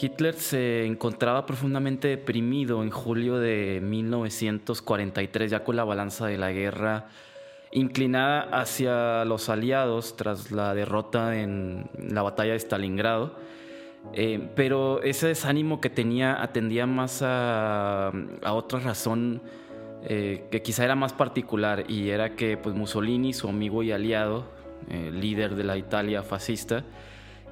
Hitler se encontraba profundamente deprimido en julio de 1943, ya con la balanza de la guerra inclinada hacia los aliados tras la derrota en la batalla de Stalingrado. Eh, pero ese desánimo que tenía atendía más a, otra razón eh, que quizá era más particular y era que pues, Mussolini, su amigo y aliado, eh, líder de la Italia fascista,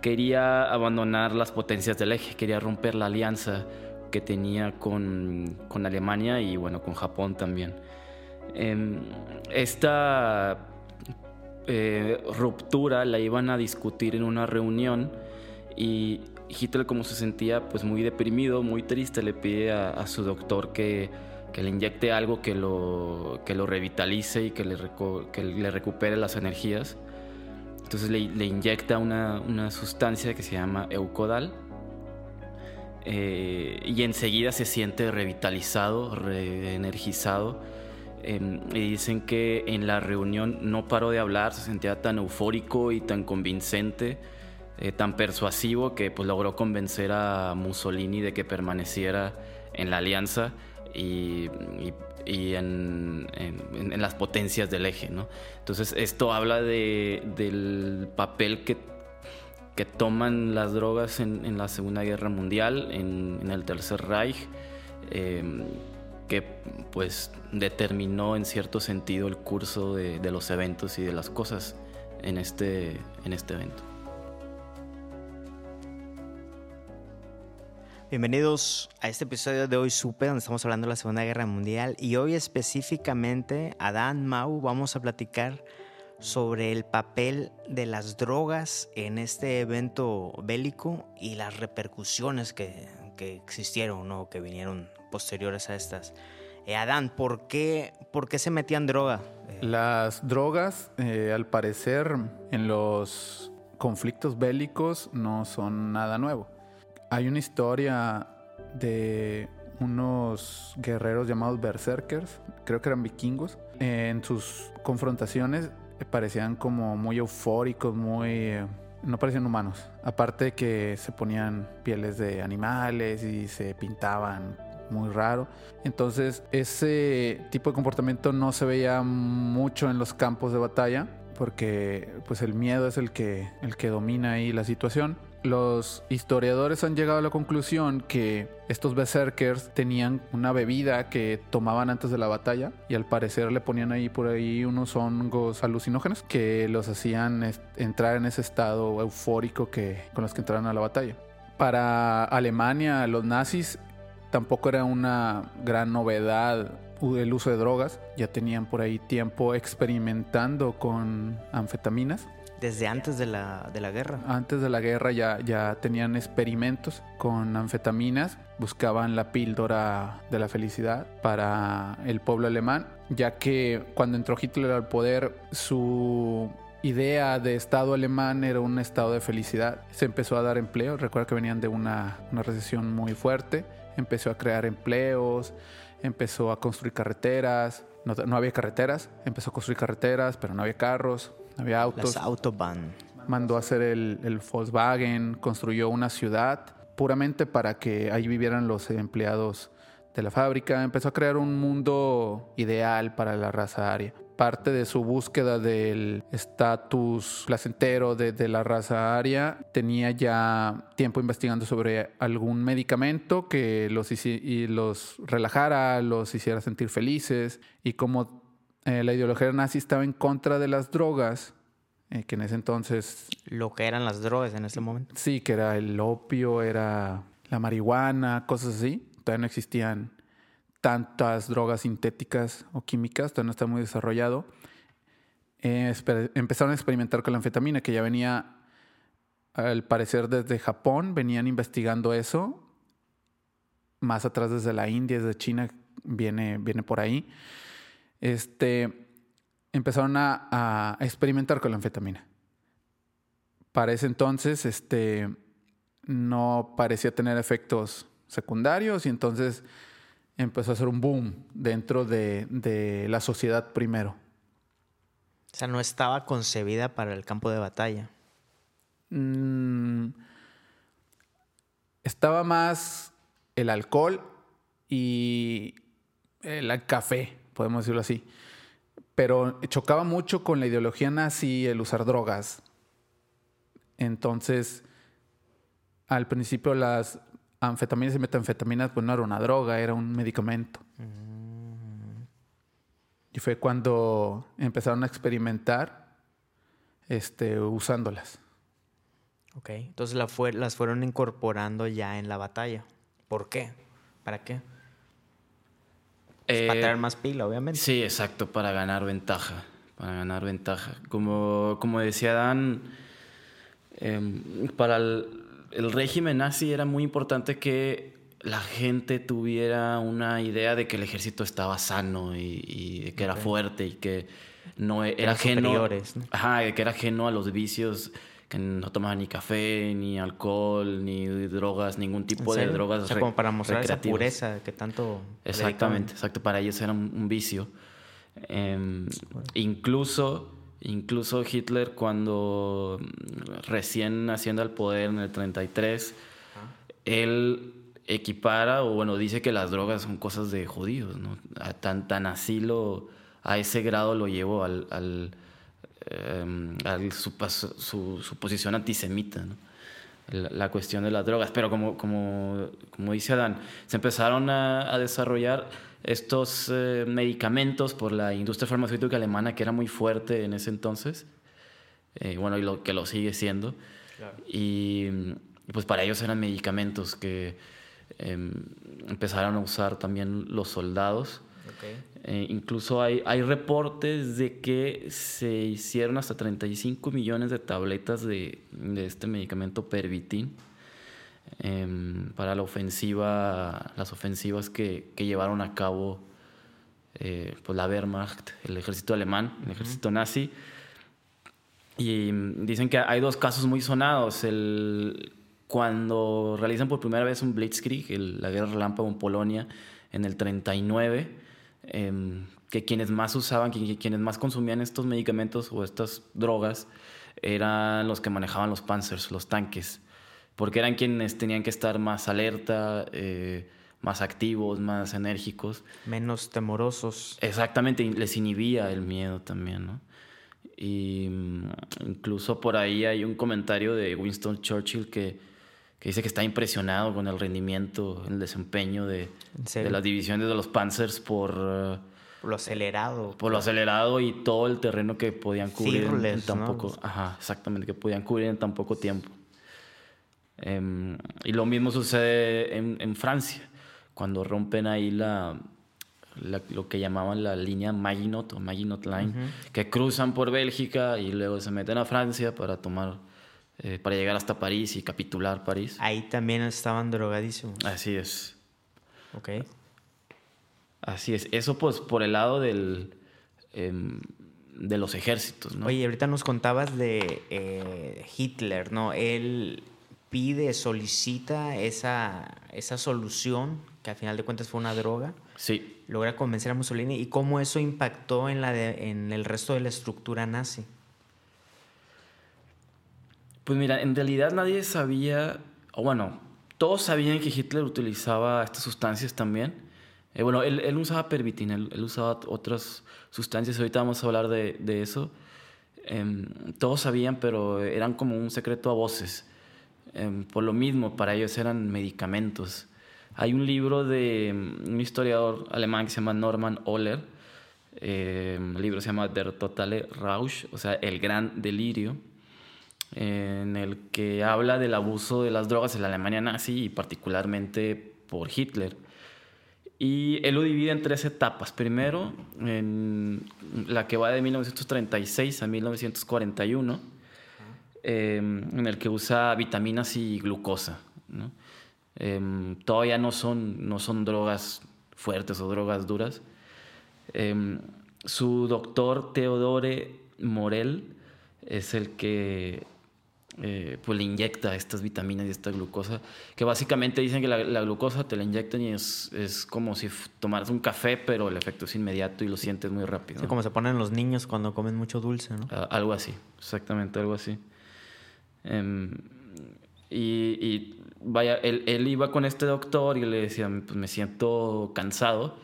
quería abandonar las potencias del eje, quería romper la alianza que tenía con, con Alemania y bueno, con Japón también. Em, esta eh, ruptura la iban a discutir en una reunión y Hitler como se sentía pues muy deprimido, muy triste, le pide a, su doctor que, que, le inyecte algo que lo, que lo revitalice y que le, que le recupere las energías. Entonces le, inyecta una, una, sustancia que se llama Eucodal eh, y enseguida se siente revitalizado, reenergizado. Em, y dicen que en la reunión no paró de hablar, se sentía tan eufórico y tan convincente, eh, tan persuasivo que pues, logró convencer a Mussolini de que permaneciera en la alianza y, y, en, en, las potencias del eje. ¿no? Entonces esto habla de, del papel que, que toman las drogas en, la Segunda Guerra Mundial, en, el Tercer Reich, em, que pues determinó en cierto sentido el curso de, de, los eventos y de las cosas en este, en este evento. Bienvenidos a este episodio de Hoy Supe, donde estamos hablando de la Segunda Guerra Mundial. Y hoy específicamente, Adán Mau, vamos a platicar sobre el papel de las drogas en este evento bélico y las repercusiones que, que existieron o que vinieron posteriores a estas. Eh, Adán, ¿por qué, ¿por qué se metían droga? Las drogas, eh, al parecer, en los conflictos bélicos no son nada nuevo hay una historia de unos guerreros llamados berserkers, creo que eran vikingos. En sus confrontaciones parecían como muy eufóricos, muy... Eh, no parecían humanos. Aparte de que se ponían pieles de animales y se pintaban muy raro. Entonces ese tipo de comportamiento no se veía mucho en los campos de batalla porque pues el miedo es el que, el que domina ahí la situación los historiadores han llegado a la conclusión que estos berserkers tenían una bebida que tomaban antes de la batalla y al parecer le ponían ahí por ahí unos hongos alucinógenos que los hacían entrar en ese estado eufórico que, con los que entraron a la batalla. Para Alemania, los nazis tampoco era una gran novedad el uso de drogas, ya tenían por ahí tiempo experimentando con anfetaminas desde antes de la, de la guerra. Antes de la guerra ya, ya tenían experimentos con anfetaminas, buscaban la píldora de la felicidad para el pueblo alemán, ya que cuando entró Hitler al poder, su idea de Estado alemán era un estado de felicidad. Se empezó a dar empleo, recuerda que venían de una, una recesión muy fuerte, empezó a crear empleos, empezó a construir carreteras, no, no, había carreteras, empezó a construir carreteras, pero no había carros, había autos. Las Autobahn. Mandó a hacer el, el Volkswagen, construyó una ciudad puramente para que ahí vivieran los empleados de la fábrica. Empezó a crear un mundo ideal para la raza aria. Parte de su búsqueda del estatus placentero de, de, la raza aria tenía ya tiempo investigando sobre algún medicamento que los, y los relajara, los hiciera sentir felices y cómo eh, la ideología nazi estaba en contra de las drogas, eh, que en ese entonces... Lo que eran las drogas en ese momento. Sí, que era el opio, era la marihuana, cosas así. Todavía no existían tantas drogas sintéticas o químicas, todavía no está muy desarrollado. eh, empezaron a experimentar con la anfetamina, que ya venía, al parecer desde Japón, venían investigando eso. Más atrás desde la India, desde China, viene, viene por ahí. Este, empezaron a, a experimentar con la anfetamina. Para ese entonces, este, no parecía tener efectos secundarios y entonces empezó a hacer un boom dentro de, de la sociedad primero. O sea, no estaba concebida para el campo de batalla. Mm, estaba más el alcohol y el café, podemos decirlo así. Pero chocaba mucho con la ideología nazi el usar drogas. Entonces, al principio las anfetaminas y metanfetaminas pues no era una droga, era un medicamento. Y fue cuando empezaron a experimentar este, usándolas. Ok. Entonces la fue- las fueron incorporando ya en la batalla. ¿Por qué? ¿Para qué? Para Eh, traer más pila, obviamente. Sí, exacto, para ganar ventaja. Para ganar ventaja. Como, como decía Dan, em, para el, el régimen nazi era muy importante que la gente tuviera una idea de que el ejército estaba sano y, y de que era fuerte y que no e- era ajeno. ¿no? Ajá, de que era ajeno a los vicios, que no tomaban ni café, ni alcohol, ni drogas, ningún ¿En tipo de drogas O sea, como para mostrar esa pureza que tanto. Exactamente, exacto. Para ellos era un, un vicio. Em, incluso, incluso Hitler cuando mm, recién haciendo el poder en el 33, él equipara o bueno dice que las drogas son cosas de judíos, ¿no? A tan tan así lo a ese grado lo llevó al, al, em, al su, su, su posición antisemita, ¿no? la, la cuestión de las drogas. Pero como, como, como dice Adán, se empezaron a, a desarrollar estos eh, medicamentos por la industria farmacéutica alemana que era muy fuerte en ese entonces. Eh, bueno, y lo que lo sigue siendo. Y, y, pues para ellos eran medicamentos que em, empezaron a usar también los soldados. Eh, incluso hay, hay reportes de que se hicieron hasta 35 millones de tabletas de, de este medicamento Pervitin em, para la ofensiva, las ofensivas que, que llevaron a cabo eh, pues la Wehrmacht, el ejército alemán, el ejército nazi. Y mm, dicen que hay dos casos muy sonados. El, cuando realizan por primera vez un Blitzkrieg, el- la guerra relámpago en Polonia, en el 39, em, que quienes más usaban, que- quienes más consumían estos medicamentos o estas drogas, eran los que manejaban los panzers, los tanques, porque eran quienes tenían que estar más alerta, eh, más activos, más enérgicos. Menos temorosos. Exactamente, les inhibía el miedo también, ¿no? Y mm, incluso por ahí hay un comentario de Winston Churchill que, que dice que está impresionado con el rendimiento, el desempeño de, de las divisiones de los Panzers por, eh, Por lo acelerado. por lo acelerado y todo el terreno que podían cubrir en- en, tan ¿no? poco, ajá, exactamente, que podían cubrir en tan poco tiempo. Em, y lo mismo sucede en, en Francia, cuando rompen ahí la, la- lo que llamaban la línea Maginot o Maginot Line, que cruzan por Bélgica y luego se meten a Francia para tomar, eh, para llegar hasta París y capitular París. Ahí también estaban drogadísimos. Así es. Ok. Así es. Eso pues por el lado del, em, de los ejércitos, ¿no? Oye, ahorita nos contabas de eh, Hitler, ¿no? Él pide, solicita esa, esa solución, que al final de cuentas fue una droga, Sí. logra convencer a Mussolini y cómo eso impactó en, la de- en el resto de la estructura nazi. Pues mira, en realidad nadie sabía, o bueno, todos sabían que Hitler utilizaba estas sustancias también. Eh, bueno, él, él usaba pervitin, él, él usaba otras sustancias, ahorita vamos a hablar de, de eso. Em, todos sabían, pero eran como un secreto a voces. Em, por lo mismo, para ellos eran medicamentos. Hay un libro de em, un historiador alemán que se llama Norman Ohler. em, el libro se llama Der totale Rausch, o sea, el gran delirio en el que habla del abuso de las drogas en la Alemania nazi y particularmente por Hitler. Y él lo divide en tres etapas. Primero, en la que va de 1936 a 1941, em, en el que usa vitaminas y glucosa. Em, todavía no son, no son drogas fuertes o drogas duras. Em, su doctor Teodore Morel es el que eh, pues le inyecta estas vitaminas y esta glucosa, que básicamente dicen que la, glucosa te la inyectan y es, es, como si tomaras un café, pero el efecto es inmediato y lo sientes muy rápido. como se ponen los niños cuando comen mucho dulce, ¿no? Ah, algo así, exactamente, algo así. Em, y, vaya, él, él, iba con este doctor y le decía, pues me siento cansado,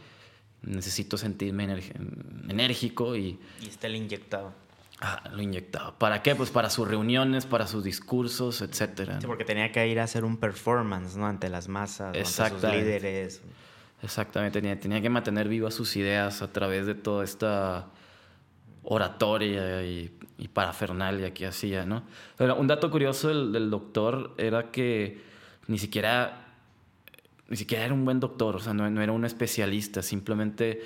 necesito sentirme enérgico y... Y está el inyectado. Ah, lo inyectaba. ¿Para qué? Pues para sus reuniones, para sus discursos, etcétera. Sí, porque tenía que ir a hacer un performance, ¿no? Ante las masas, ante sus líderes. Exactamente, tenía, tenía, que mantener vivas sus ideas a través de toda esta oratoria y, parafernalia que hacía, ¿no? Pero un dato curioso del, del, doctor era que ni siquiera, ni siquiera era un buen doctor, o sea, no, no era un especialista, simplemente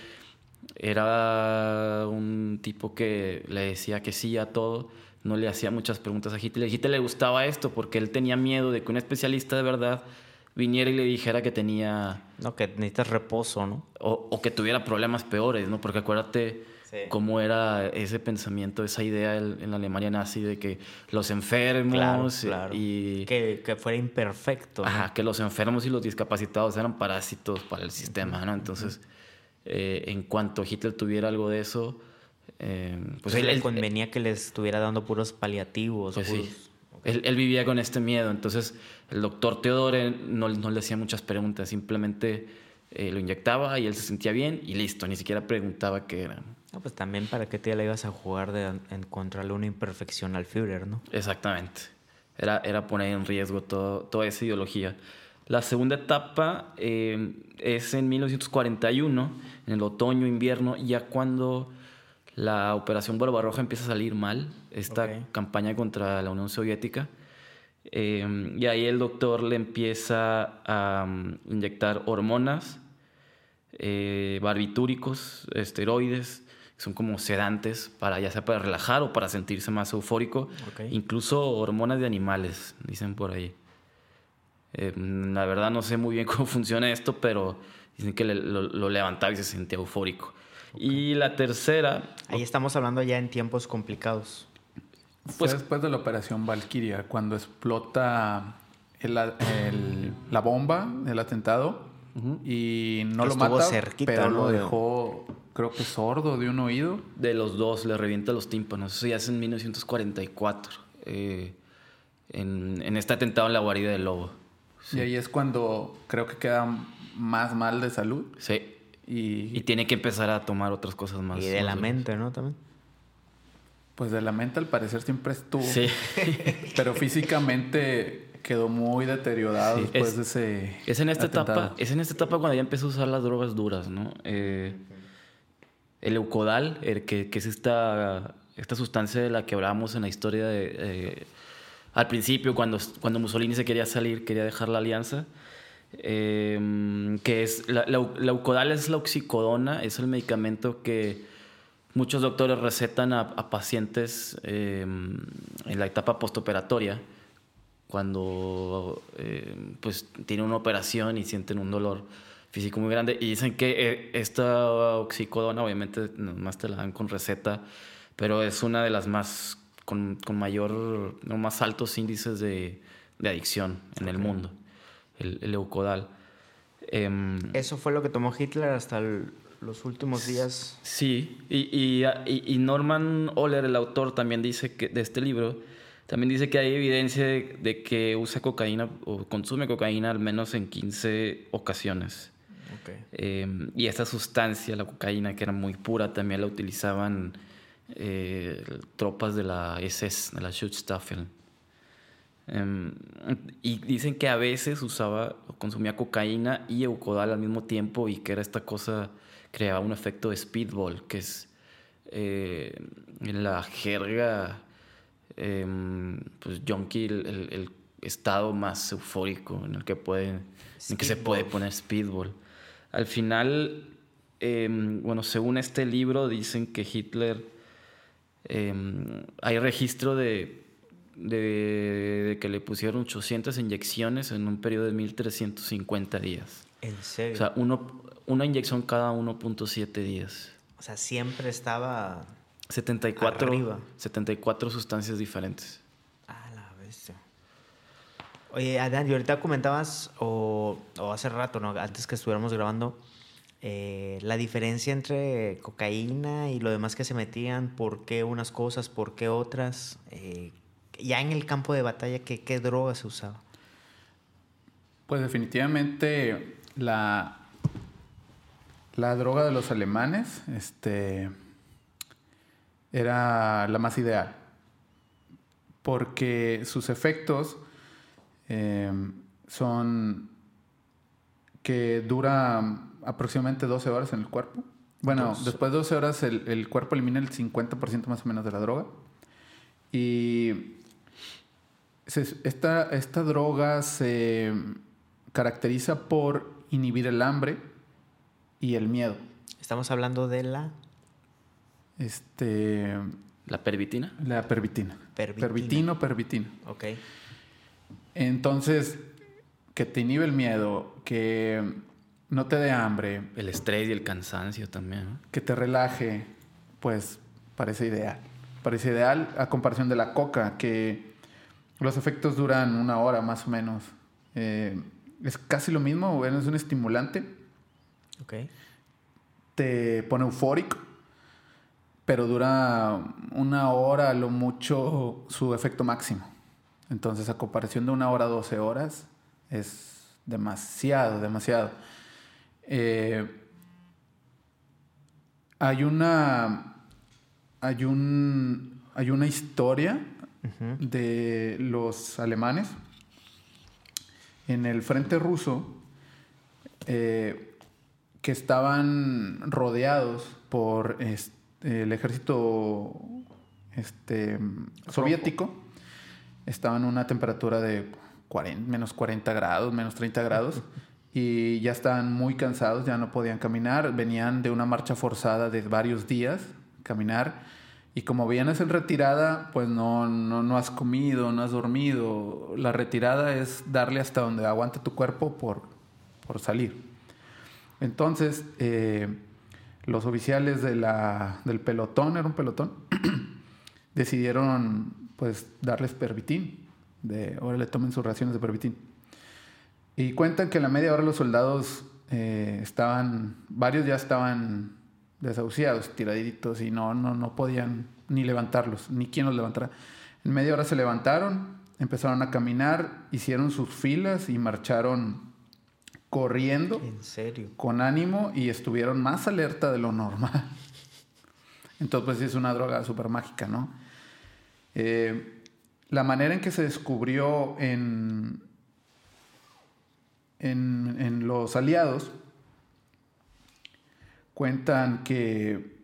era un tipo que le decía que sí a todo, no le hacía muchas preguntas a Hitler. A Hitler le gustaba esto porque él tenía miedo de que un especialista de verdad viniera y le dijera que tenía... No, que necesitas reposo, ¿no? O, que tuviera problemas peores, ¿no? Porque acuérdate cómo era ese pensamiento, esa idea en la Alemania nazi de que los enfermos y... Que, que, fuera imperfecto. Ajá, que los enfermos y los discapacitados eran parásitos para el sistema, ¿no? Entonces... Eh, en cuanto Hitler tuviera algo de eso, eh, pues él, le convenía que les estuviera dando puros paliativos. Pues sí. Él, vivía con este miedo, entonces el doctor Teodore no, no le hacía muchas preguntas, simplemente eh, lo inyectaba y él se sentía bien y listo, ni siquiera preguntaba qué era. pues también para qué te le ibas a jugar de encontrarle una imperfección al Führer, ¿no? Exactamente. Era, era poner en riesgo todo, toda esa ideología. La segunda etapa eh, es en 1941, en el otoño, invierno, ya cuando la operación Barbarroja empieza a salir mal, esta campaña contra la Unión Soviética. Eh, y ahí el doctor le empieza a mm, inyectar hormonas, eh, barbitúricos, esteroides, que son como sedantes, para ya sea para relajar o para sentirse más eufórico. Incluso hormonas de animales, dicen por ahí. Eh, la verdad no sé muy bien cómo funciona esto, pero dicen que lo, levantaba y se sentía eufórico. Y la tercera... Ahí estamos hablando ya en tiempos complicados. Pues después de la operación Valkyria, cuando explota la bomba, el atentado, y no lo mata, pero lo dejó, creo que sordo de un oído. De los dos, le revienta los tímpanos. Eso ya es en 1944, eh, en, en este atentado en la guarida del lobo. Y ahí es cuando creo que queda más mal de salud. Sí. Y, tiene que empezar a tomar otras cosas más. Y de la mente, ¿no? También. Pues de la mente al parecer siempre estuvo. Sí. Pero físicamente quedó muy deteriorado después de ese. Es en esta etapa. Es en esta etapa cuando ya empezó a usar las drogas duras, ¿no? Eh, el eucodal, el que, es esta, esta sustancia de la que hablábamos en la historia de. Eh, al principio, cuando, cuando Mussolini se quería salir, quería dejar la alianza, em, que es la, la, eucodal es la oxicodona, es el medicamento que muchos doctores recetan a, pacientes em, en la etapa postoperatoria, cuando em, pues tienen una operación y sienten un dolor físico muy grande. Y dicen que eh, esta oxicodona obviamente más te la dan con receta, pero es una de las más con, con mayor, no, más altos índices de, de adicción en el mundo, el, el leucodal. Em, Eso fue lo que tomó Hitler hasta los últimos días. Sí, y, y, y, Norman Oller, el autor, también dice que de este libro, también dice que hay evidencia de, que usa cocaína o consume cocaína al menos en 15 ocasiones. Okay. Em, y esa sustancia, la cocaína, que era muy pura, también la utilizaban eh, tropas de la SS, de la Schutzstaffel. Em, y dicen que a veces usaba o consumía cocaína y eucodal al mismo tiempo y que era esta cosa, creaba un efecto de speedball, que es eh, en la jerga, em, pues junkie, el, estado más eufórico en el que, puede, en que se puede poner speedball. Al final, em, bueno, según este libro, dicen que Hitler, hay registro de, de, que le pusieron 800 inyecciones en un periodo de 1350 días. ¿En serio? O sea, uno, una inyección cada 1.7 días. O sea, siempre estaba 74, Arriba. 74 sustancias diferentes. Ah, la bestia. Oye, Adán, y ahorita comentabas, o, o hace rato, ¿no? Antes que estuviéramos grabando, eh, la diferencia entre cocaína y lo demás que se metían, por qué unas cosas, por qué otras. Eh, ya en el campo de batalla, ¿qué, qué droga se usaba? Pues definitivamente la, la droga de los alemanes este, era la más ideal, porque sus efectos eh, son que dura aproximadamente 12 horas en el cuerpo. Bueno, después de 12 horas el, el cuerpo elimina el 50% más o menos de la droga. Y esta, esta droga se caracteriza por inhibir el hambre y el miedo. Estamos hablando de la Este, La pervitina. la pervitina. Pervitina. Pervitino, pervitina. Ok. Entonces, que te inhibe el miedo, que no te dé hambre, El estrés y el cansancio también. ¿no? que te relaje, pues parece ideal. Parece ideal a comparación de la coca, que los efectos duran una hora más o menos. Eh, es casi lo mismo, bueno, es un estimulante, Ok. te pone eufórico, pero dura una hora lo mucho su efecto máximo. Entonces, a comparación de una hora a 12 horas, es demasiado, demasiado. Eh, hay una. Hay un. Hay una historia De los alemanes en el frente ruso eh, que estaban rodeados por este, el ejército este, soviético. Estaban a una temperatura de 40, menos 40 grados, menos 30 grados. Y ya estaban muy cansados, ya no podían caminar. Venían de una marcha forzada de varios días, caminar. Y como vienes en retirada, pues no, no, no has comido, no has dormido. La retirada es darle hasta donde aguante tu cuerpo por, por salir. Entonces, eh, los oficiales de la, del pelotón, era un pelotón, decidieron pues darles pervitín. De, ahora le tomen sus raciones de pervitín. Y cuentan que a la media hora los soldados eh, estaban, varios ya estaban desahuciados, tiraditos y no, no, no podían ni levantarlos, ni quién los levantara. En media hora se levantaron, empezaron a caminar, hicieron sus filas y marcharon corriendo En serio. con ánimo y estuvieron más alerta de lo normal. Entonces, pues es una droga súper mágica, ¿no? Eh, la manera en que se descubrió en, en, en los aliados, cuentan que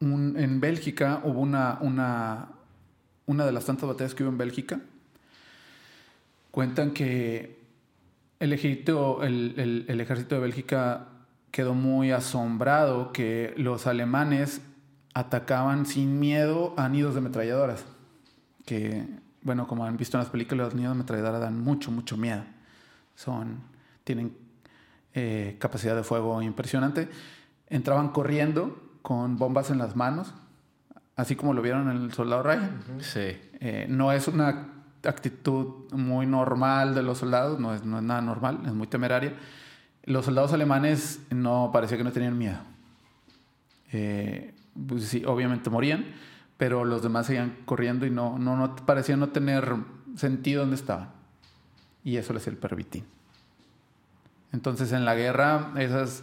en Bélgica hubo una, una, una de las tantas batallas que hubo en Bélgica. Cuentan que el ejército, el, el- el ejército de Bélgica quedó muy asombrado que los alemanes atacaban sin miedo a nidos de ametralladoras. Que, bueno, como han visto en las películas, los nidos de ametralladoras dan mucho, mucho miedo. Son, tienen eh, capacidad de fuego impresionante. Entraban corriendo con bombas en las manos, así como lo vieron en el soldado Ryan. Sí. Eh, no es una actitud muy normal de los soldados, no es, no es nada normal, es muy temeraria. Los soldados alemanes no parecía que no tenían miedo. Eh, pues sí, obviamente morían, pero los demás seguían corriendo y no, no, no parecía no tener sentido dónde estaban. Y eso les el pervitín. Entonces en la guerra esas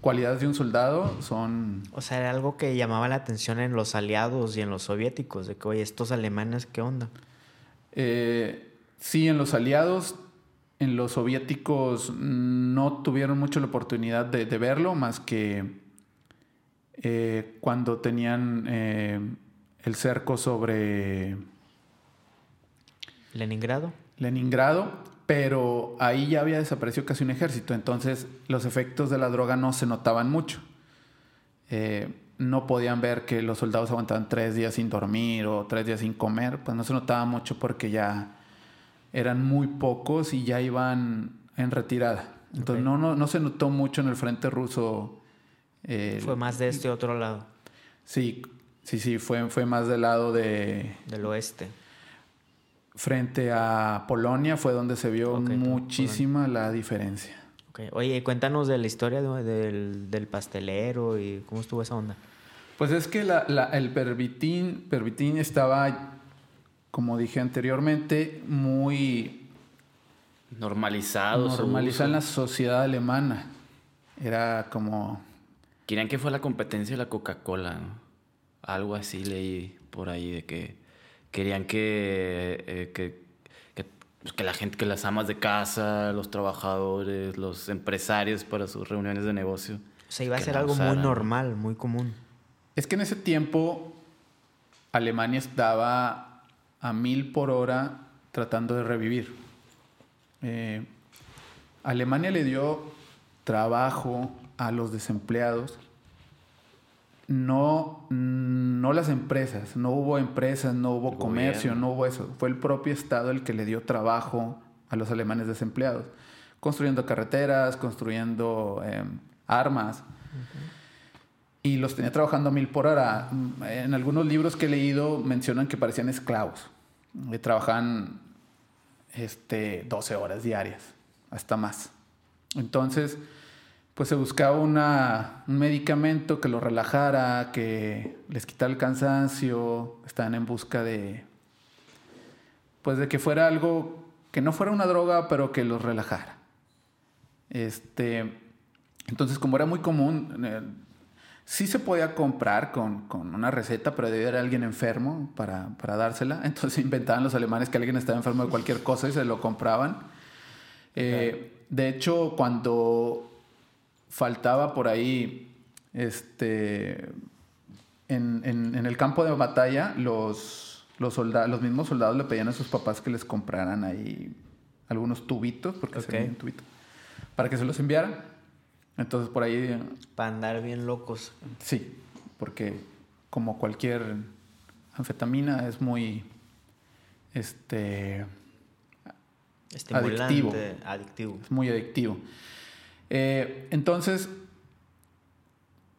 cualidades de un soldado son O sea, era algo que llamaba la atención en los aliados y en los soviéticos, de que, oye, estos alemanes, ¿qué onda? Eh, sí, en los aliados, en los soviéticos no tuvieron mucho la oportunidad de, de verlo, más que eh, cuando tenían eh, el cerco sobre ¿Leningrado? Leningrado. Pero ahí ya había desaparecido casi un ejército, entonces los efectos de la droga no se notaban mucho. Eh, no podían ver que los soldados aguantaban tres días sin dormir o tres días sin comer, pues no se notaba mucho porque ya eran muy pocos y ya iban en retirada. Entonces no, no, no, se notó mucho en el frente ruso. Eh, fue más de este otro lado. Sí, sí, sí, fue, fue más del lado de... Del oeste. Frente a Polonia fue donde se vio muchísima la diferencia. Oye, cuéntanos de la historia del, del, pastelero y cómo estuvo esa onda. Pues es que la, la, el pervitín, pervitín estaba, como dije anteriormente, muy normalizado. Normalizado en la sociedad alemana. Era como... Querían que fue la competencia de la Coca-Cola, ¿no? Algo así leí por ahí de que querían que, eh, que, pues, que, la gente, que las amas de casa, los trabajadores, los empresarios para sus reuniones de negocio. O sea, iba a ser algo muy normal, muy común. Es que en ese tiempo Alemania estaba a mil por hora tratando de revivir. Eh, Alemania le dio trabajo a los desempleados, no, no las empresas, no hubo empresas, no hubo comercio, no hubo eso. Fue el propio Estado el que le dio trabajo a los alemanes desempleados, construyendo carreteras, construyendo em, armas. Y los tenía trabajando a mil por hora. En algunos libros que he leído mencionan que parecían esclavos. Eh, trabajaban este, 12 horas diarias, hasta más. Entonces, pues se buscaba una, un medicamento que los relajara, que les quitara el cansancio, estaban en busca de, pues de que fuera algo, que no fuera una droga, pero que los relajara. Este, entonces, como era muy común, eh, Sí se podía comprar con, una receta, pero debía haber alguien enfermo para, dársela. Entonces inventaban los alemanes que alguien estaba enfermo de cualquier cosa y se lo compraban. Eh, de hecho, cuando faltaba por ahí, este, en, el campo de batalla, los, los, soldados, los mismos soldados le pedían a sus papás que les compraran ahí algunos tubitos, porque se se tubitos, para que se los enviaran. Entonces por ahí... Para andar bien locos. Sí, porque como cualquier anfetamina es muy... Este... Adictivo. adictivo. Es muy adictivo. Eh, entonces,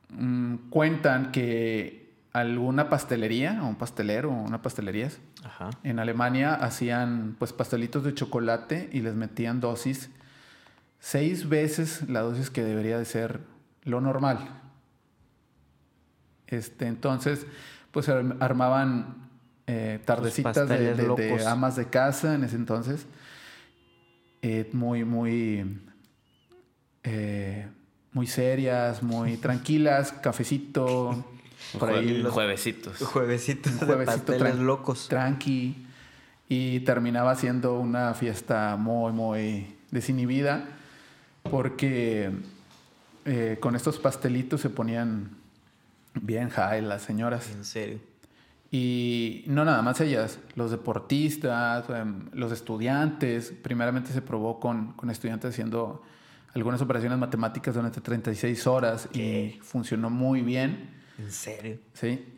mm, cuentan que alguna pastelería, o un pastelero, o una pastelería, en Alemania hacían pues pastelitos de chocolate y les metían dosis seis veces la dosis que debería de ser lo normal. Este, entonces, pues armaban eh, tardecitas de, amas de casa en ese entonces. Eh, muy, muy, eh, muy serias, muy tranquilas, cafecito. Por ahí juevesitos. Juevesitos, juevesitos locos. Tranqui. Y terminaba siendo una fiesta muy, muy desinhibida porque eh, con estos pastelitos se ponían bien high las señoras. En serio. Y no nada más ellas, los deportistas, em, los estudiantes. Primeramente se probó con, estudiantes haciendo algunas operaciones matemáticas durante 36 horas y funcionó muy bien. ¿En serio? Sí.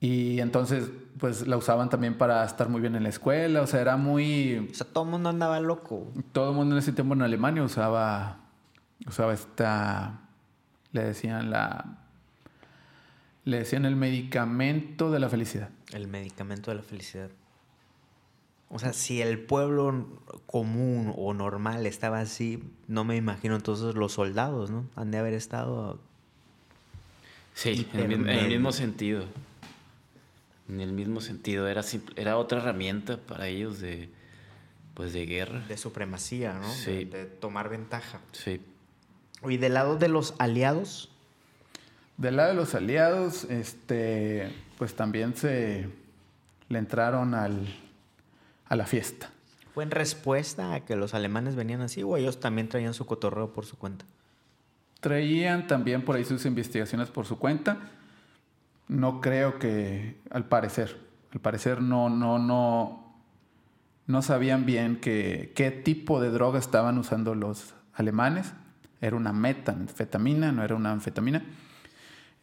Y entonces, pues la usaban también para estar muy bien en la escuela. O sea, era muy. O sea, todo el mundo andaba loco. Todo el mundo en ese tiempo en Alemania usaba. Usaba esta. Le decían la. Le decían el medicamento de la felicidad. El medicamento de la felicidad. O sea, si el pueblo común o normal estaba así, no me imagino entonces los soldados, ¿no? Han de haber estado. Sí, en el mismo sentido en el mismo sentido, era, era otra herramienta para ellos de, pues de guerra. De supremacía, ¿no? Sí. De, tomar ventaja. Sí. ¿Y del lado de los aliados? Del lado de los aliados, este, pues también se le entraron al, a la fiesta. ¿Fue en respuesta a que los alemanes venían así o ellos también traían su cotorreo por su cuenta? Traían también por ahí sus investigaciones por su cuenta no creo que, al parecer, al parecer no, no, no, no sabían bien que, qué tipo de droga estaban usando los alemanes. Era una metanfetamina, no era una anfetamina.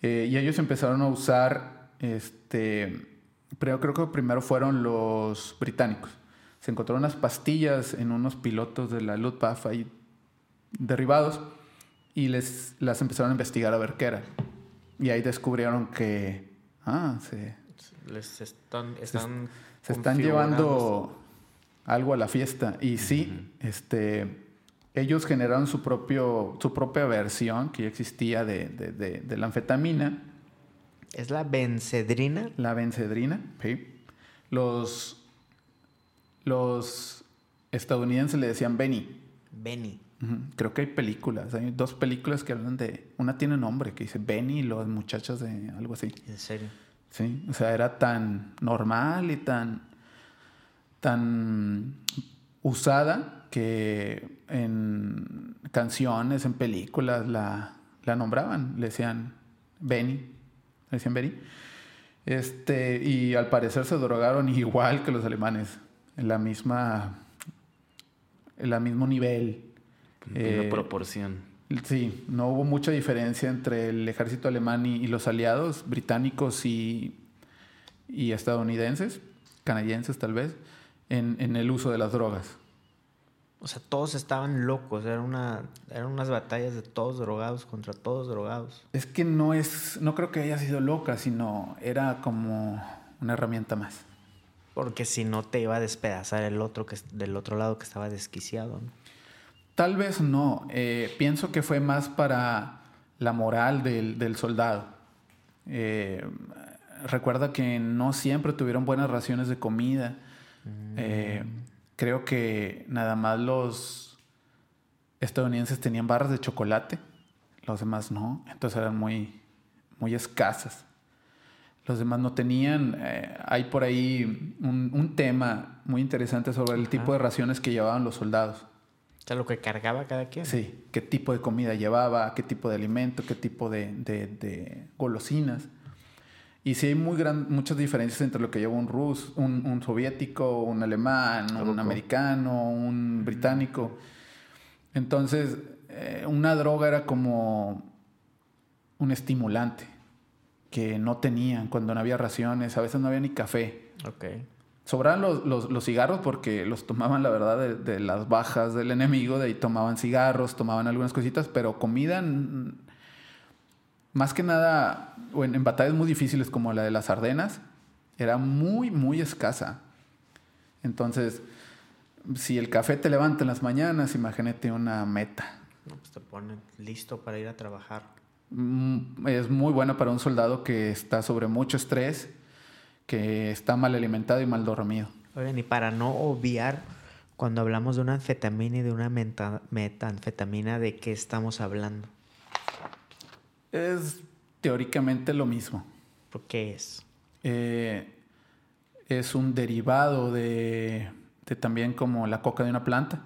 Eh, y ellos empezaron a usar, este, pero creo que primero fueron los británicos. Se encontraron unas pastillas en unos pilotos de la Luftwaffe ahí derribados y les, las empezaron a investigar a ver qué era. Y ahí descubrieron que, ah, se, Les están, están se están llevando algo a la fiesta. Y sí, este, ellos generaron su, propio, su propia versión que ya existía de, de- de- de la anfetamina, ¿Es la bencedrina? la bencedrina. sí. Los, los estadounidenses le decían Benny. Benny. Creo que hay películas, hay dos películas que hablan de, una tiene nombre que dice Benny y las muchachas de algo así. En serio. Sí, o sea, era tan normal y tan, tan usada que en canciones, en películas la, la nombraban, le decían Benny, decían Benny. Este, y al parecer se drogaron igual que los alemanes, en la misma, en la mismo nivel. En Eh, proporción. Sí, no hubo mucha diferencia entre el ejército alemán y, y los aliados británicos y, y estadounidenses, canadienses tal vez, en, en el uso de las drogas. O sea, todos estaban locos. Era una, eran unas batallas de todos drogados contra todos drogados. Es que no es, no creo que haya sido loca, sino era como una herramienta más. Porque si no te iba a despedazar el otro que, del otro lado que estaba desquiciado. ¿no? Tal vez no. eh, pienso que fue más para la moral del, del soldado. Eh, recuerda que no siempre tuvieron buenas raciones de comida. Eh, creo que nada más los estadounidenses tenían barras de chocolate, los demás no. Entonces eran muy, muy escasas. Los demás no tenían. eh, hay por ahí un, un tema muy interesante sobre el tipo de raciones que llevaban los soldados. O sea, lo que cargaba cada quien. Sí, qué tipo de comida llevaba, qué tipo de alimento, qué tipo de, de- de golosinas. Y sí hay muy gran, muchas diferencias entre lo que lleva un ruso, un, un soviético, un alemán, un americano, un británico. Entonces, eh, una droga era como un estimulante que no tenían cuando no había raciones, a veces no había ni café. Ok. Sobraban los, los- los cigarros porque los tomaban, la verdad, de, de las bajas del enemigo. De ahí tomaban cigarros, tomaban algunas cositas, pero comida, más que nada, en, en batallas muy difíciles como la de las Ardenas, era muy, muy escasa. Entonces, si el café te levanta en las mañanas, imagínate una meta. No, pues te ponen listo para ir a trabajar. Mm, Es muy buena para un soldado que está sobre mucho estrés, que está mal alimentado y mal dormido. Oigan, y para no obviar, cuando hablamos de una anfetamina y de una meta- metanfetamina, ¿de qué estamos hablando? Es teóricamente lo mismo. ¿Por qué es? Eh, es un derivado de, de también como la coca de una planta,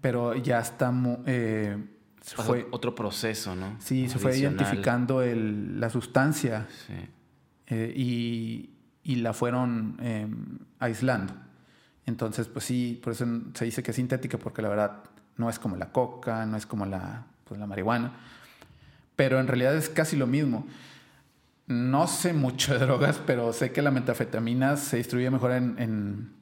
pero ya está eh, se fue, otro proceso, ¿no? sí, se fue identificando el- la sustancia Sí. eh, y, y la fueron eh, aislando. Entonces, pues sí, por eso se dice que es sintética, porque la verdad no es como la coca, no es como la, pues, la marihuana, pero en realidad es casi lo mismo. No sé mucho de drogas, pero sé que la metafetamina se distribuye mejor en, en,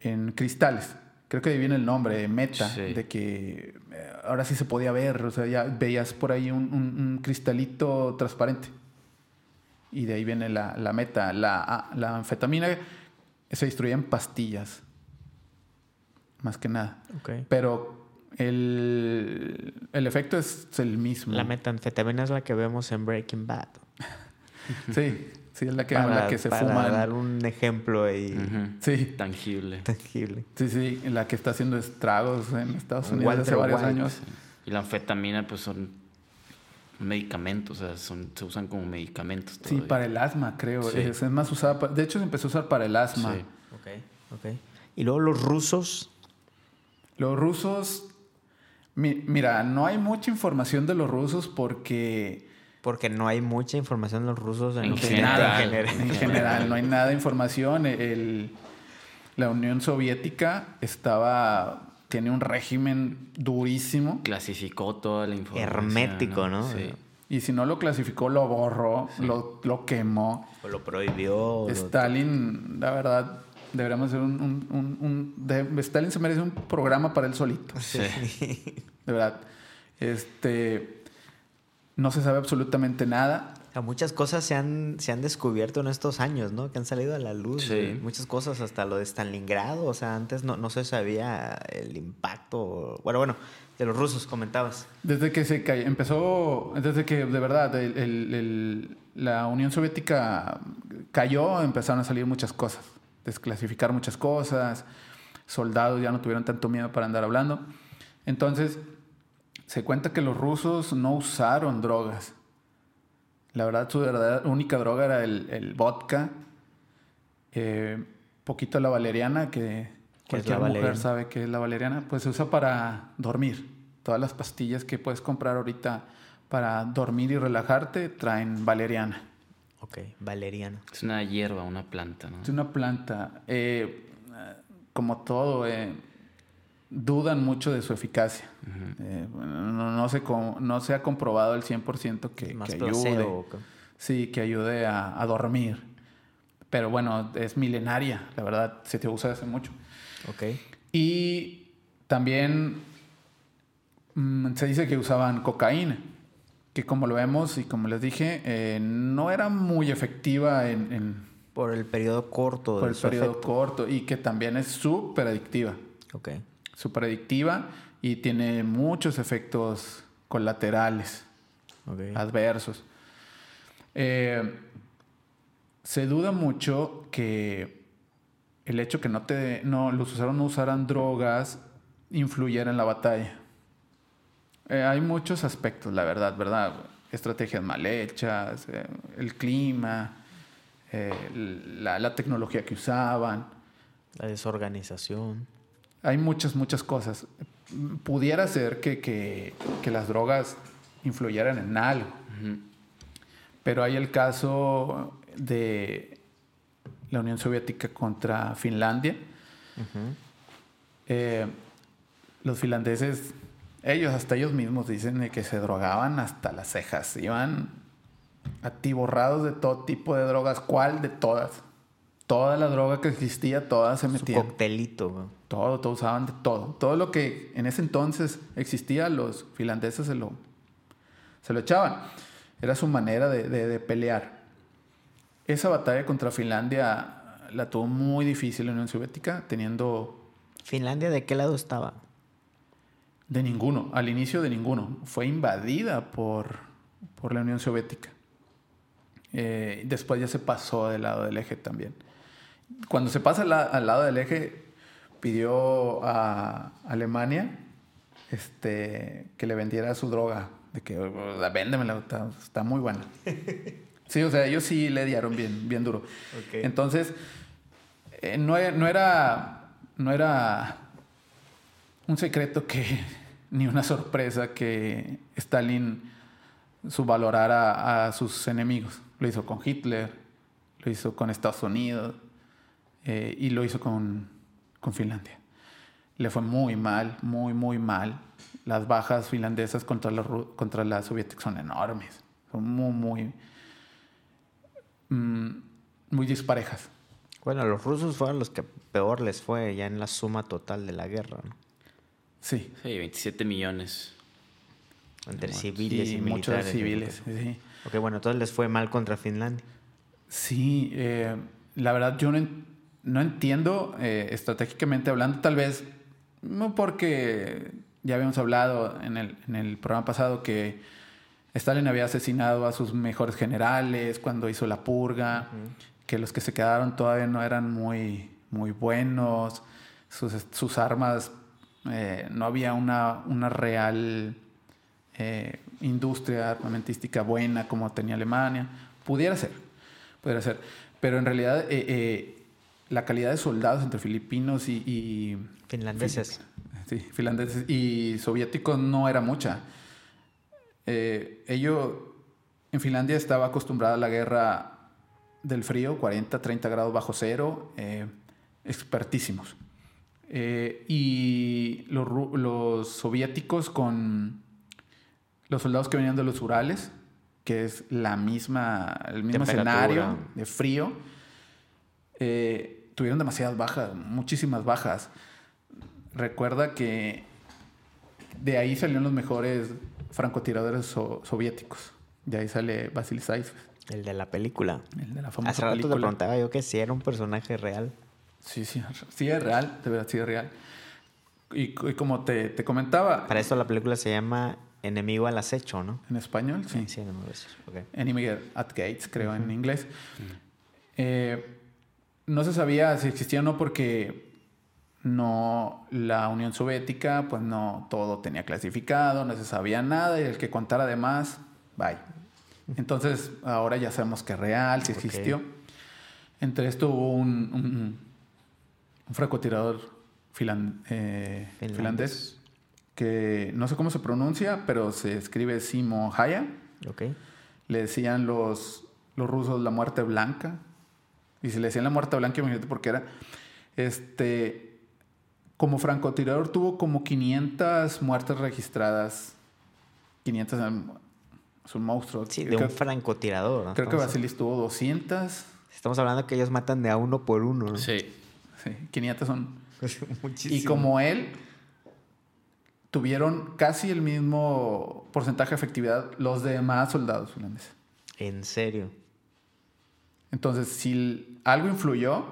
en cristales. Creo que de ahí viene el nombre, meta, Sí. de que eh, ahora sí se podía ver, o sea, ya veías por ahí un, un- un cristalito transparente. Y de ahí viene la, la meta. La, ah, la anfetamina se distribuye en pastillas, más que nada. Ok. Pero el, el efecto es el mismo. La metanfetamina es la que vemos en Breaking Bad. Sí, sí, es la que, para, la que se para fuman. dar un ejemplo ahí. Sí, Tangible. tangible. sí, sí, la que está haciendo estragos en Estados Unidos Walter hace varios White. años. Sí. Y la anfetamina, pues son medicamentos, o sea, son, se usan como medicamentos. Sí, todavía. para el asma, creo. Sí. Es, es más usada. pa- De hecho, se empezó a usar para el asma. Sí. Ok, ok. Y luego los rusos. Los rusos. Mi- mira, no hay mucha información de los rusos porque. Porque no hay mucha información de los rusos en, En general. en general. En general, no hay nada de información. El, la Unión Soviética estaba tiene un régimen durísimo. Clasificó toda la información. Hermético, ¿no? Sí. Y si no lo clasificó, lo borró, lo, lo, quemó. O lo prohibió. Stalin, la verdad, deberíamos hacer un... un, un, un de, Stalin se merece un programa para él solito. Sí. De verdad. Este... No se sabe absolutamente nada. O sea, muchas cosas se han, se han descubierto en estos años, ¿no? Que han salido a la luz. Sí. Muchas cosas, hasta lo de Stalingrado. O sea, antes no, no se sabía el impacto. Bueno, bueno, de los rusos comentabas. Desde que se cayó, empezó, desde que de verdad el, el, el, la Unión Soviética cayó, empezaron a salir muchas cosas, desclasificar muchas cosas, soldados ya no tuvieron tanto miedo para andar hablando. Entonces, se cuenta que los rusos no usaron drogas. La verdad, su verdadera, única droga era el, el vodka, eh, poquito la valeriana, que cualquier mujer valeriana? sabe que es la valeriana, pues se usa para dormir. Todas las pastillas que puedes comprar ahorita para dormir y relajarte traen valeriana. Ok, valeriana. Es una hierba, una planta, ¿no? Es una planta. Eh, como todo, eh, dudan mucho de su eficacia. Uh -huh. eh, no, no, se, no se ha comprobado el 100% que, Más que placebo, ayude. Sí, que ayude a, a, dormir. Pero bueno, es milenaria, la verdad, se te usa hace mucho. Ok. Y también mmm, se dice que usaban cocaína, que como lo vemos y como les dije, eh, no era muy efectiva en, en por el periodo corto. Por el periodo efecto. corto y que también es súper adictiva. Ok. Súper adictiva y tiene muchos efectos colaterales, okay. adversos. Eh, se duda mucho que el hecho que no te, no, los usaron no usaran drogas influyera en la batalla. Eh, hay muchos aspectos, la verdad, ¿verdad? Estrategias mal hechas, eh, el clima, eh, la, la, tecnología que usaban. La desorganización. Hay muchas, muchas cosas. Pudiera ser que, que, que las drogas influyeran en algo. Uh -huh. Pero hay el caso de la Unión Soviética contra Finlandia. Uh -huh. eh, los finlandeses, ellos, hasta ellos mismos dicen que se drogaban hasta las cejas. Iban atiborrados de todo tipo de drogas. ¿Cuál? De todas. Toda la droga que existía, todas se metían. Su coctelito. Güey. Todo, todo usaban de todo. Todo lo que en ese entonces existía, los finlandeses se lo, se lo echaban. Era su manera de, de, de pelear. Esa batalla contra Finlandia la tuvo muy difícil la Unión Soviética, teniendo... ¿Finlandia de qué lado estaba? De ninguno, al inicio de ninguno. Fue invadida por, por la Unión Soviética. Eh, después ya se pasó del lado del eje también. Cuando se pasa al, al lado del eje, pidió a Alemania este, que le vendiera su droga. De que, véndemela, está, está muy buena. Sí, o sea, ellos sí le dieron bien, bien duro. Okay. Entonces, eh, no, no, era, no era un secreto que, ni una sorpresa que Stalin subvalorara a, sus enemigos. Lo hizo con Hitler, lo hizo con Estados Unidos eh, y lo hizo con, con Finlandia. Le fue muy mal, muy, muy mal. Las bajas finlandesas contra la, contra la soviética son enormes. Son muy, muy Mm, muy disparejas. Bueno, los rusos fueron los que peor les fue ya en la suma total de la guerra, ¿no? Sí. Sí, 27 millones. Entre civiles y, y muchos civiles, sí. Ok, bueno, entonces les fue mal contra Finlandia. Sí, eh, la verdad yo no, no entiendo eh, estratégicamente hablando, tal vez, no porque ya habíamos hablado en el, en el programa pasado que Stalin había asesinado a sus mejores generales cuando hizo la purga, uh -huh. que los que se quedaron todavía no eran muy, muy buenos, sus, sus armas, eh, no había una, una real eh, industria armamentística buena como tenía Alemania. Pudiera ser, pudiera ser, pero en realidad eh, la calidad de soldados entre filipinos y... y finlandeses. Sí, finlandeses y soviéticos no era mucha. Ello en Finlandia estaba acostumbrada a la guerra del frío, 40, 30 grados bajo cero. Expertísimos. Eh, y los, los, soviéticos con los soldados que venían de los Urales, que es la misma, el mismo escenario de frío, eh, tuvieron demasiadas bajas, muchísimas bajas. Recuerda que de ahí salieron los mejores francotiradores soviéticos. De ahí sale Basil Saif. El de la película. El de la famosa Hace rato te preguntaba yo que si era un personaje real. Sí, sí, sí es real, de verdad sí es real. Y, como te, te, comentaba... Para eso la película se llama Enemigo al acecho, ¿no? En español, sí. Sí, Enemigo al acecho, okay. Enemy at Gates, creo, en inglés. Eh, no se sabía si existía o no porque no la Unión Soviética, pues no todo tenía clasificado, no se sabía nada y el que contara de más, bye. Entonces ahora ya sabemos que es real, si existió. Entre esto hubo un un francotirador eh, finlandés que no sé cómo se pronuncia, pero se escribe Simo Haya. Okay. Le decían los, los rusos la muerte blanca. Y si le decían la muerte blanca, imagínate por qué era. Este, como francotirador tuvo como 500 muertes registradas. 500 es un monstruo. Sí, de un francotirador. Creo que Basilis tuvo 200. Estamos hablando que ellos matan de a uno por uno. Sí. Sí, 500 son. Muchísimo. Y como él, tuvieron casi el mismo porcentaje de efectividad los demás soldados finlandeses. ¿En serio? Entonces, si algo influyó,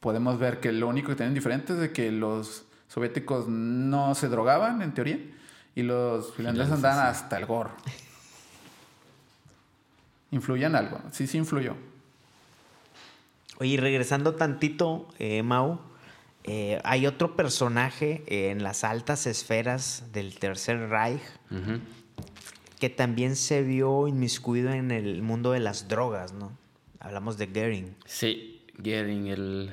podemos ver que lo único que tienen diferente es de que los soviéticos no se drogaban, en teoría, y los finlandeses andaban hasta el gorro. ¿Influían algo? Sí, sí influyó. Oye, regresando tantito, eh, Mau, eh, hay otro personaje en las altas esferas del Tercer Reich que también se vio inmiscuido en el mundo de las drogas, ¿no? Hablamos de Goering. Sí, Goering, el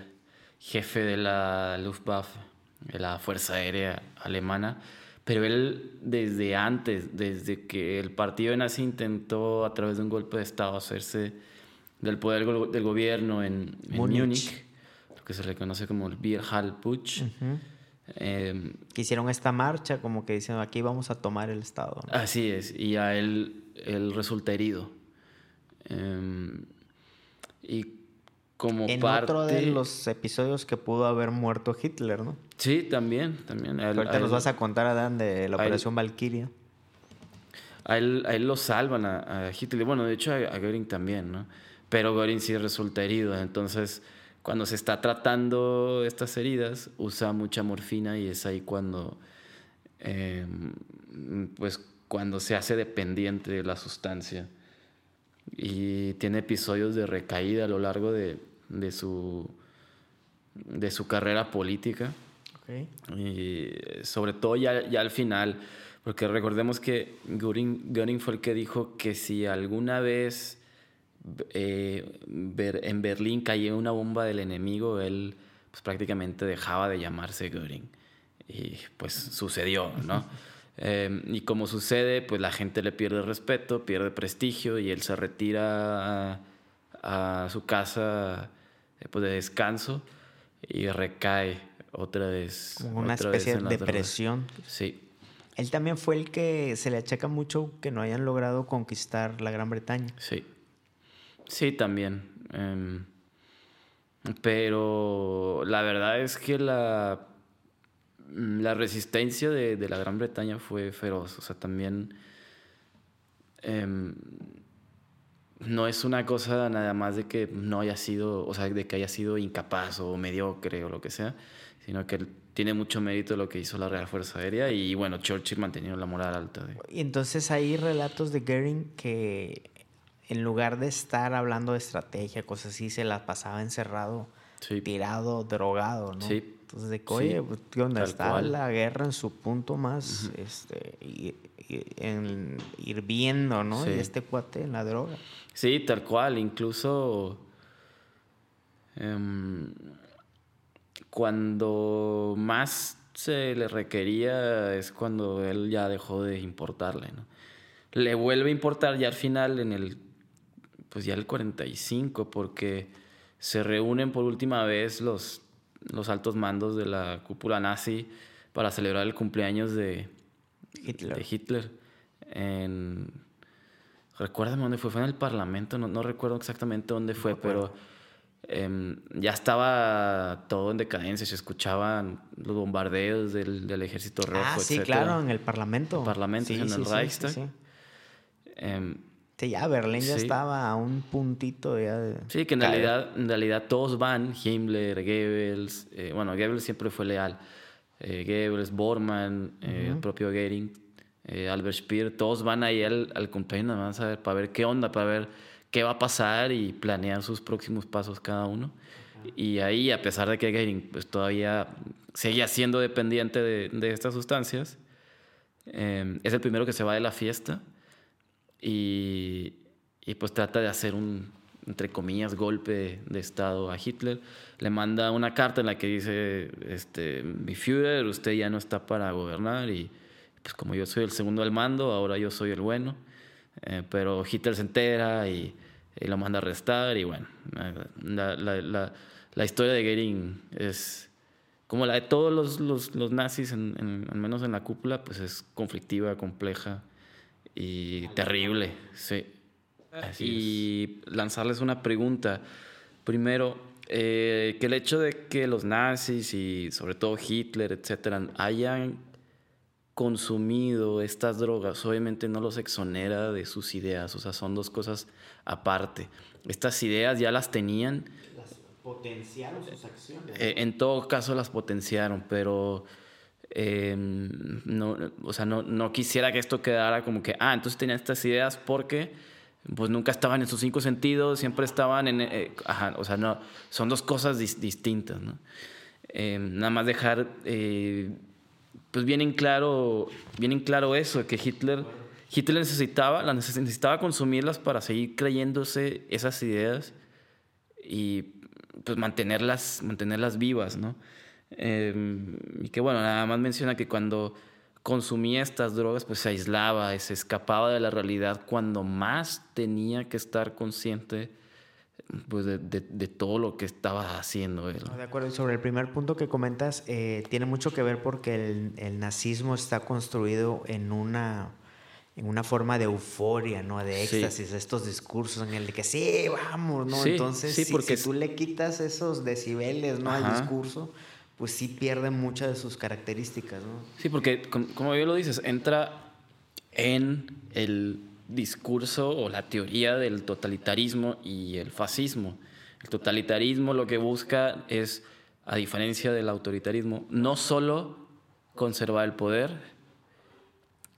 jefe de la Luftwaffe, de la Fuerza Aérea Alemana. Pero él desde antes, desde que el partido nazi intentó a través de un golpe de Estado hacerse del poder del gobierno en, Múnich, que se le conoce como el Bierhalputsch. Em, que hicieron esta marcha, como que dicen aquí vamos a tomar el Estado. Así es, y a él, él resulta herido. Em, y como en parte... otro de los episodios que pudo haber muerto Hitler, ¿no? Sí, también, también. Ahorita nos vas a contar, Adán, de la Operación Valkyria. A él, a él lo salvan a, Hitler. Bueno, de hecho a, a Göring también, ¿no? pero Gorin sí resulta herido. Entonces, cuando se está tratando estas heridas, usa mucha morfina y es ahí cuando, em, pues, cuando se hace dependiente de la sustancia. Y tiene episodios de recaída a lo largo de, de su, de su carrera política. Y sobre todo ya, ya al final, porque recordemos que Göring fue el que dijo que si alguna vez eh, en Berlín cayó una bomba del enemigo, él pues, prácticamente dejaba de llamarse Göring. Y pues sucedió, ¿no? Em, y como sucede, pues la gente le pierde respeto, pierde prestigio y él se retira a, su casa eh, pues, de descanso y recae otra vez. Como una especie de depresión. Sí. Él también fue el que se le achaca mucho que no hayan logrado conquistar la Gran Bretaña. Sí. Sí, también. Em, pero la verdad es que la, la resistencia de, la Gran Bretaña fue feroz. O sea, también em, no es una cosa nada más de que no haya sido, o sea, de que haya sido incapaz o mediocre o lo que sea, sino que tiene mucho mérito lo que hizo la Real Fuerza Aérea y bueno, Churchill manteniendo la moral alta. Y entonces hay relatos de Goering que en lugar de estar hablando de estrategia, cosas así, se la pasaba encerrado, tirado, drogado, ¿no? Sí. Entonces, de que, oye, pues, ¿dónde está la guerra en su punto más, este, y, en, hirviendo, ¿no? Y este cuate en la droga. Sí, tal cual, incluso em, cuando más se le requería es cuando él ya dejó de importarle, ¿no? Le vuelve a importar ya al final en el pues ya el 45, porque se reúnen por última vez los los altos mandos de la cúpula nazi para celebrar el cumpleaños de Hitler. De Hitler en, recuérdame dónde fue, fue en el Parlamento, no, no recuerdo exactamente dónde fue, pero em, ya estaba todo en decadencia, se escuchaban los bombardeos del, del ejército rojo. Ah, sí, etcétera. claro, en el Parlamento. El Parlamento, Sí, en sí, el Reichstag. Sí, sí. Sí, ya Berlín ya Sí. estaba a un puntito ya de Sí, que en caer. realidad, en realidad todos van, Himmler, Goebbels, eh, bueno, Goebbels siempre fue leal, eh, Goebbels, Bormann, eh, el propio Goering, eh, Albert Speer, todos van ahí al, al cumpleaños nada más a ver, para ver qué onda, para ver qué va a pasar y planean sus próximos pasos cada uno. Y ahí, a pesar de que Goering pues, todavía seguía siendo dependiente de, de estas sustancias, eh, es el primero que se va de la fiesta y, y pues trata de hacer un, entre comillas, golpe de Estado a Hitler. Le manda una carta en la que dice, este, mi Führer, usted ya no está para gobernar y pues como yo soy el segundo al mando, ahora yo soy el bueno. Eh, pero Hitler se entera y, y lo manda a arrestar y bueno, la, la, la, la historia de Goering es como la de todos los, los, los nazis, en, en- al menos en la cúpula, pues es conflictiva, compleja y terrible. Sí. y lanzarles una pregunta. Primero, eh, que el hecho de que los nazis y sobre todo Hitler, etcétera, hayan consumido estas drogas, obviamente no los exonera de sus ideas, o sea, son dos cosas aparte. Estas ideas ya las tenían, Potenciaron sus acciones. eh, en todo caso las potenciaron, pero eh, no, o sea, no, no quisiera que esto quedara como que, ah, entonces tenían estas ideas porque pues nunca estaban en sus cinco sentidos, siempre estaban en, eh, ajá, o sea, no, son dos cosas dis- distintas, ¿no? Eh, nada más dejar, eh, pues bien en claro, bien en claro eso, que Hitler, Hitler necesitaba, las neces- necesitaba consumirlas para seguir creyéndose esas ideas y pues mantenerlas, mantenerlas vivas, ¿no? Eh, y que bueno, nada más menciona que cuando consumía estas drogas, pues se aislaba, y se escapaba de la realidad cuando más tenía que estar consciente pues, de, de- de todo lo que estaba haciendo él. De acuerdo, y sobre el primer punto que comentas, eh, tiene mucho que ver porque el, el nazismo está construido en una, en una forma de euforia, ¿no? De Sí. éxtasis, estos discursos en el de que sí, vamos, ¿no? Sí, Entonces, sí, si, porque si tú le quitas esos decibeles, ¿no? Al Ajá. discurso, pues sí pierde muchas de sus características, ¿no? Sí, porque com- como bien lo dices, entra en el discurso o la teoría del totalitarismo y el fascismo. El totalitarismo lo que busca es, a diferencia del autoritarismo, no solo conservar el poder,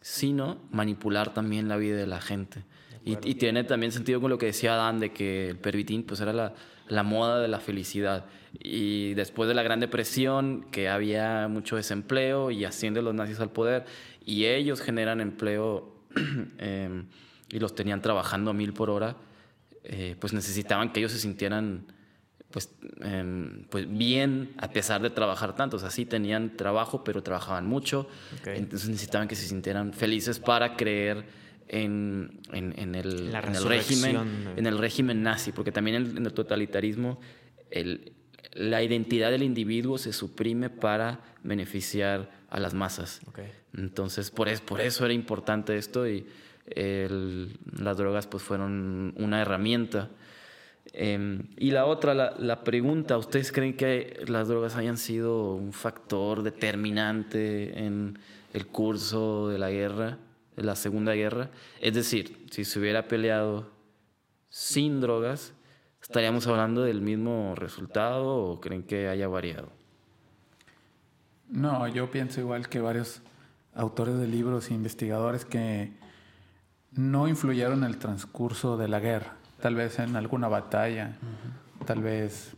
sino manipular también la vida de la gente. Y, y tiene también sentido con lo que decía Dan de que el pervitin pues era la, la moda de la felicidad. Y después de la Gran Depresión, que había mucho desempleo y ascienden los nazis al poder, y ellos generan empleo eh, y los tenían trabajando a mil por hora, eh, pues necesitaban que ellos se sintieran pues, em, pues bien a pesar de trabajar tanto. O sea, sí tenían trabajo, pero trabajaban mucho. Entonces necesitaban que se sintieran felices para creer en, en- en el, La en el régimen, resurrección. en el régimen nazi, porque también en, el totalitarismo el- la identidad del individuo se suprime para beneficiar a las masas. Entonces, por, es, por eso era importante esto y el- las drogas pues fueron una herramienta. Eh, y la otra, la, la pregunta, ¿ustedes creen que las drogas hayan sido un factor determinante en el curso de la guerra, la Segunda Guerra? Es decir, si se hubiera peleado sin drogas, ¿estaríamos hablando del mismo resultado o creen que haya variado? No, yo pienso igual que varios autores de libros e investigadores que no influyeron en el transcurso de la guerra. Tal vez en alguna batalla, tal vez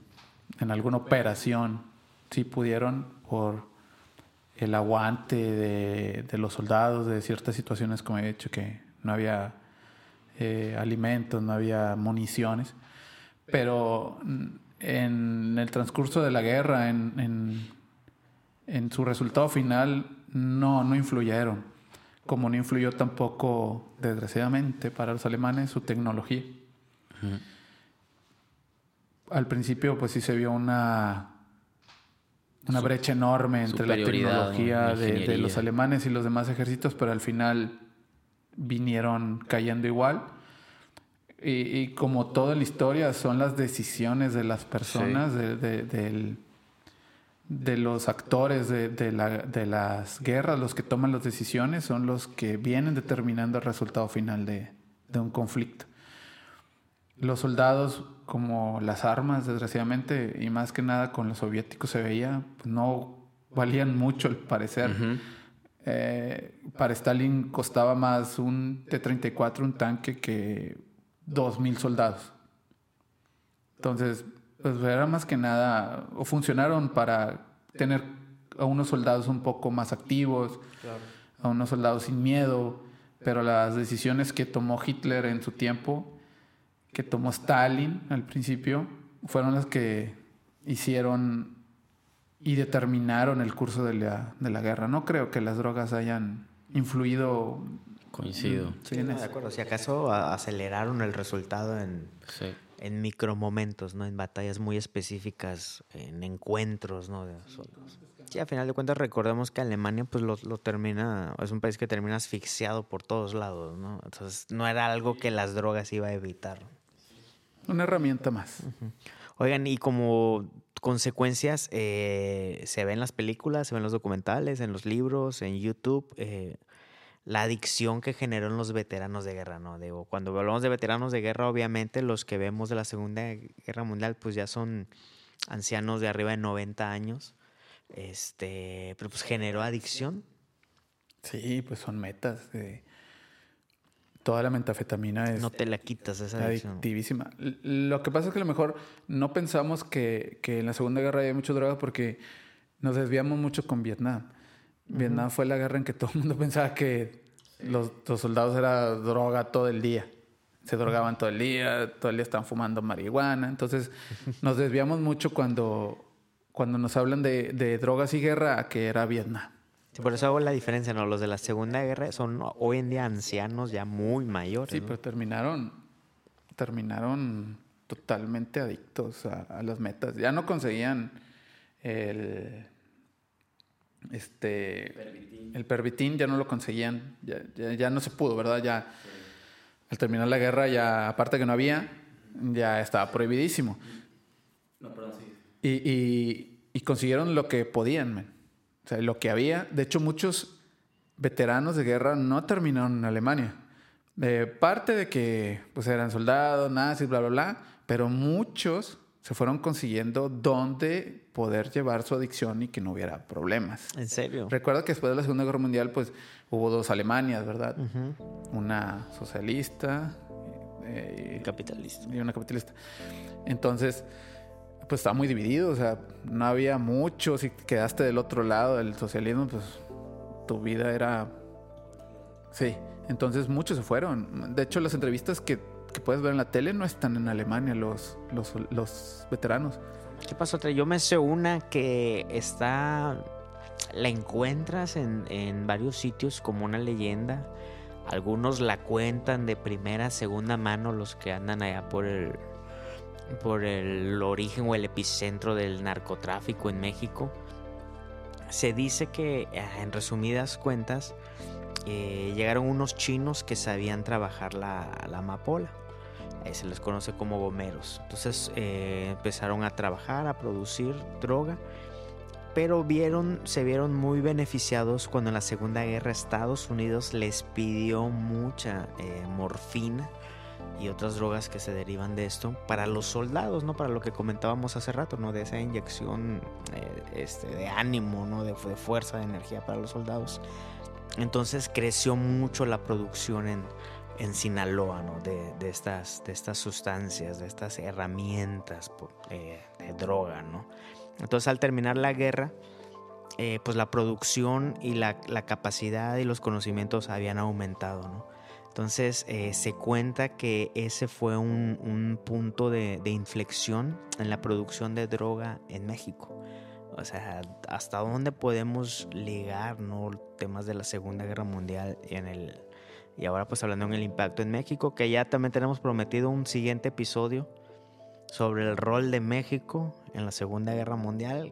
en alguna operación, sí pudieron por el aguante de, de los soldados de ciertas situaciones, como he dicho, que no había eh, alimentos, no había municiones. Pero en el transcurso de la guerra, en, en, en su resultado final, no, no influyeron. Como no influyó tampoco, desgraciadamente, para los alemanes su tecnología. Al principio, pues sí se vio una una brecha enorme entre la tecnología de, los alemanes y los demás ejércitos, pero al final vinieron cayendo igual. Y, como toda la historia, son las decisiones de las personas, de, de, los actores de, las guerras, los que toman las decisiones, son los que vienen determinando el resultado final de, un conflicto. Los soldados, como las armas, desgraciadamente, y más que nada con los soviéticos se veía, pues no valían mucho al parecer. Eh, para Stalin costaba más un T-34, un tanque, que dos mil soldados. Entonces, pues era más que nada, o funcionaron para tener a unos soldados un poco más activos, a unos soldados sin miedo, pero las decisiones que tomó Hitler en su tiempo, que tomó Stalin al principio, fueron las que hicieron y determinaron el curso de la, de la guerra. No creo que las drogas hayan influido Coincido. Sí, de acuerdo. Si acaso aceleraron el resultado en, en micromomentos, ¿no? En batallas muy específicas, en encuentros, ¿no? Sí, a final de cuentas recordemos que Alemania pues lo, termina, es un país que termina asfixiado por todos lados, ¿no? Entonces no era algo que las drogas iba a evitar. Una herramienta más. Oigan, y como consecuencias eh, se ven en las películas, se ven en los documentales, en los libros, en YouTube. Eh, la adicción que generó en los veteranos de guerra, ¿no? Digo, cuando hablamos de veteranos de guerra, obviamente los que vemos de la Segunda Guerra Mundial, pues ya son ancianos de arriba de 90 años. Este, pero pues generó adicción. Sí, pues son metas. Toda la metafetamina es. No te la quitas esa adicción. Adictivísima. Lo que pasa es que a lo mejor no pensamos que, que en la Segunda Guerra había mucho droga porque nos desviamos mucho con Vietnam. Vietnam fue la guerra en que todo el mundo pensaba que los, soldados era droga todo el día. Se drogaban todo el día, todo el día estaban fumando marihuana. Entonces nos desviamos mucho cuando, cuando nos hablan de, drogas y guerra a que era Vietnam. Por eso hago la diferencia, ¿no? Los de la Segunda Guerra son hoy en día ancianos ya muy mayores. Sí, pero terminaron, terminaron totalmente adictos a, a las metas. Ya no conseguían el este, el pervitín ya no lo conseguían, ya, no se pudo, ¿verdad? Ya al terminar la guerra, ya aparte que no había, ya estaba prohibidísimo. No, perdón, sí. Y, consiguieron lo que podían, O sea, lo que había. De hecho, muchos veteranos de guerra no terminaron en Alemania. parte de que pues eran soldados, nazis, bla, bla, bla, pero muchos se fueron consiguiendo dónde poder llevar su adicción y que no hubiera problemas. ¿En serio? Recuerda que después de la Segunda Guerra Mundial, pues hubo dos Alemanias, ¿verdad? Una socialista. Eh, capitalista. Y una capitalista. Entonces, pues estaba muy dividido, o sea, no había mucho. Si quedaste del otro lado del socialismo, pues tu vida era. Sí. Entonces muchos se fueron. De hecho, las entrevistas que que puedes ver en la tele no están en Alemania los, los, veteranos. ¿Qué pasó? Yo me sé una que está. La encuentras en, en varios sitios como una leyenda. Algunos la cuentan de primera, segunda mano, los que andan allá por el, por el origen o el epicentro del narcotráfico en México. Se dice que, en resumidas cuentas, eh, llegaron unos chinos que sabían trabajar la, la amapola se les conoce como gomeros. Entonces eh, empezaron a trabajar, a producir droga, pero vieron, se vieron muy beneficiados cuando en la Segunda Guerra Estados Unidos les pidió mucha eh, morfina y otras drogas que se derivan de esto para los soldados, ¿no? Para lo que comentábamos hace rato, ¿no? De esa inyección eh, este, de ánimo, ¿no? De, de fuerza, de energía para los soldados. Entonces creció mucho la producción en, en Sinaloa, ¿no? de, de, estas, de estas sustancias, de estas herramientas eh, de droga. ¿no? Entonces al terminar la guerra, eh, pues la producción y la, la, capacidad y los conocimientos habían aumentado. ¿no? Entonces eh, se cuenta que ese fue un, un punto de, de, inflexión en la producción de droga en México. O sea, hasta dónde podemos ligar ¿no? temas de la Segunda Guerra Mundial en el, y ahora pues hablando en el impacto en México, que ya también tenemos prometido un siguiente episodio sobre el rol de México en la Segunda Guerra Mundial.